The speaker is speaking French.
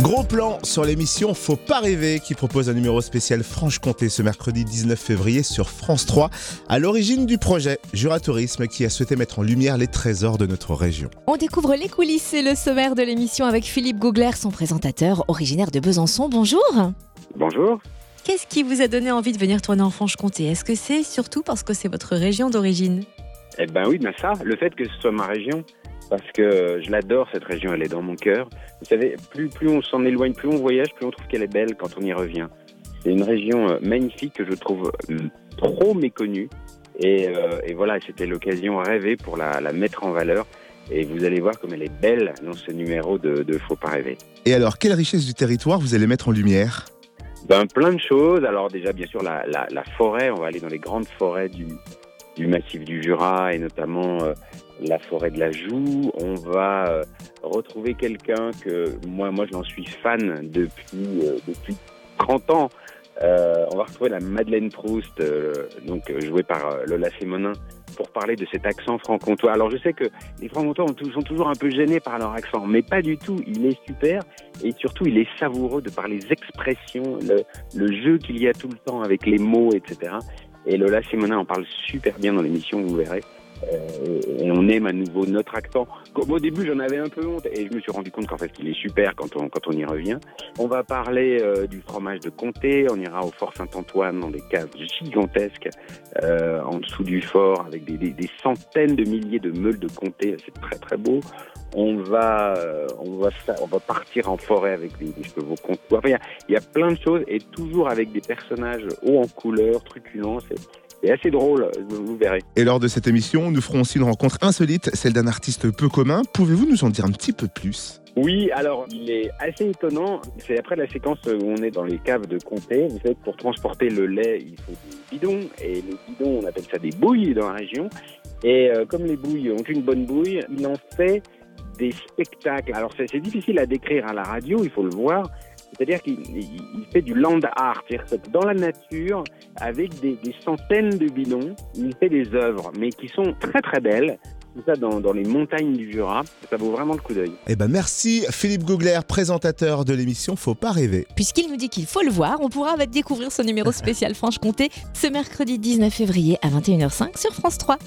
Gros plan sur l'émission Faut pas rêver qui propose un numéro spécial Franche-Comté ce mercredi 19 février sur France 3 à l'origine du projet Jura Tourisme qui a souhaité mettre en lumière les trésors de notre région. On découvre les coulisses et le sommaire de l'émission avec Philippe Gougler, son présentateur, originaire de Besançon. Bonjour Bonjour. Qu'est-ce qui vous a donné envie de venir tourner en Franche-Comté? Est-ce que c'est surtout parce que c'est votre région d'origine? Eh ben oui, ben ça, le fait que ce soit ma région, parce que je l'adore cette région, elle est dans mon cœur. Vous savez, plus, plus on s'en éloigne, plus on voyage, plus on trouve qu'elle est belle quand on y revient. C'est une région euh, magnifique que je trouve euh, trop méconnue. Et, euh, et voilà, c'était l'occasion rêvée pour la, la mettre en valeur. Et vous allez voir comme elle est belle dans ce numéro de, de Faut pas rêver. Et alors, quelle richesse du territoire vous allez mettre en lumière? Ben, plein de choses. Alors déjà, bien sûr, la, la, la forêt. On va aller dans les grandes forêts du, du massif du Jura et notamment euh, la forêt de la Joux. On va euh, retrouver quelqu'un que moi, moi, j'en suis fan depuis euh, depuis 30 ans. On va retrouver la Madeleine Proust, donc jouée par Lola Simonin, pour parler de cet accent franc-comtois. Alors je sais que les tou- sont toujours un peu gênés par leur accent, mais pas du tout. Il est super et surtout il est savoureux de par les expressions, le jeu qu'il y a tout le temps avec les mots, etc. Et Lola Simonin en parle super bien dans l'émission, vous verrez. Euh, et on aime à nouveau notre accent. Au début, j'en avais un peu honte et je me suis rendu compte qu'en fait, il est super quand on, quand on y revient. On va parler euh, du fromage de comté. On ira au Fort Saint-Antoine dans des caves gigantesques euh, en dessous du fort avec des- des centaines de milliers de meules de comté. C'est très très beau. On va, euh, on va, fa- on va partir en forêt avec des, des chevaux comtois. Enfin, il y a- il y, a plein de choses et toujours avec des personnages hauts en couleur, truculents. C'est c'est assez drôle. Vous, vous verrez. Et lors de cette émission, nous ferons aussi une rencontre insolite, celle d'un artiste peu commun. Pouvez-vous nous en dire un petit peu plus? Oui, alors il est assez étonnant. C'est après la séquence où on est dans les caves de comté. Vous savez que pour transporter le lait, il faut des bidons. Et les bidons, on appelle ça des bouilles dans la région. Et euh, comme les bouilles ont une bonne bouille, il en fait des spectacles. Alors c'est c'est difficile à décrire à la radio, il faut le voir. C'est-à-dire qu'il il- il fait du land art, c'est-à-dire que dans la nature, avec des, des centaines de bidons, il fait des œuvres, mais qui sont très très belles. Tout ça dans, dans les montagnes du Jura. Ça vaut vraiment le coup d'œil. Eh ben merci Philippe Gougler, présentateur de l'émission Faut pas rêver. Puisqu'il nous dit qu'il faut le voir, on pourra découvrir ce numéro spécial Franche-Comté ce mercredi 19 février à 21h05 sur France 3.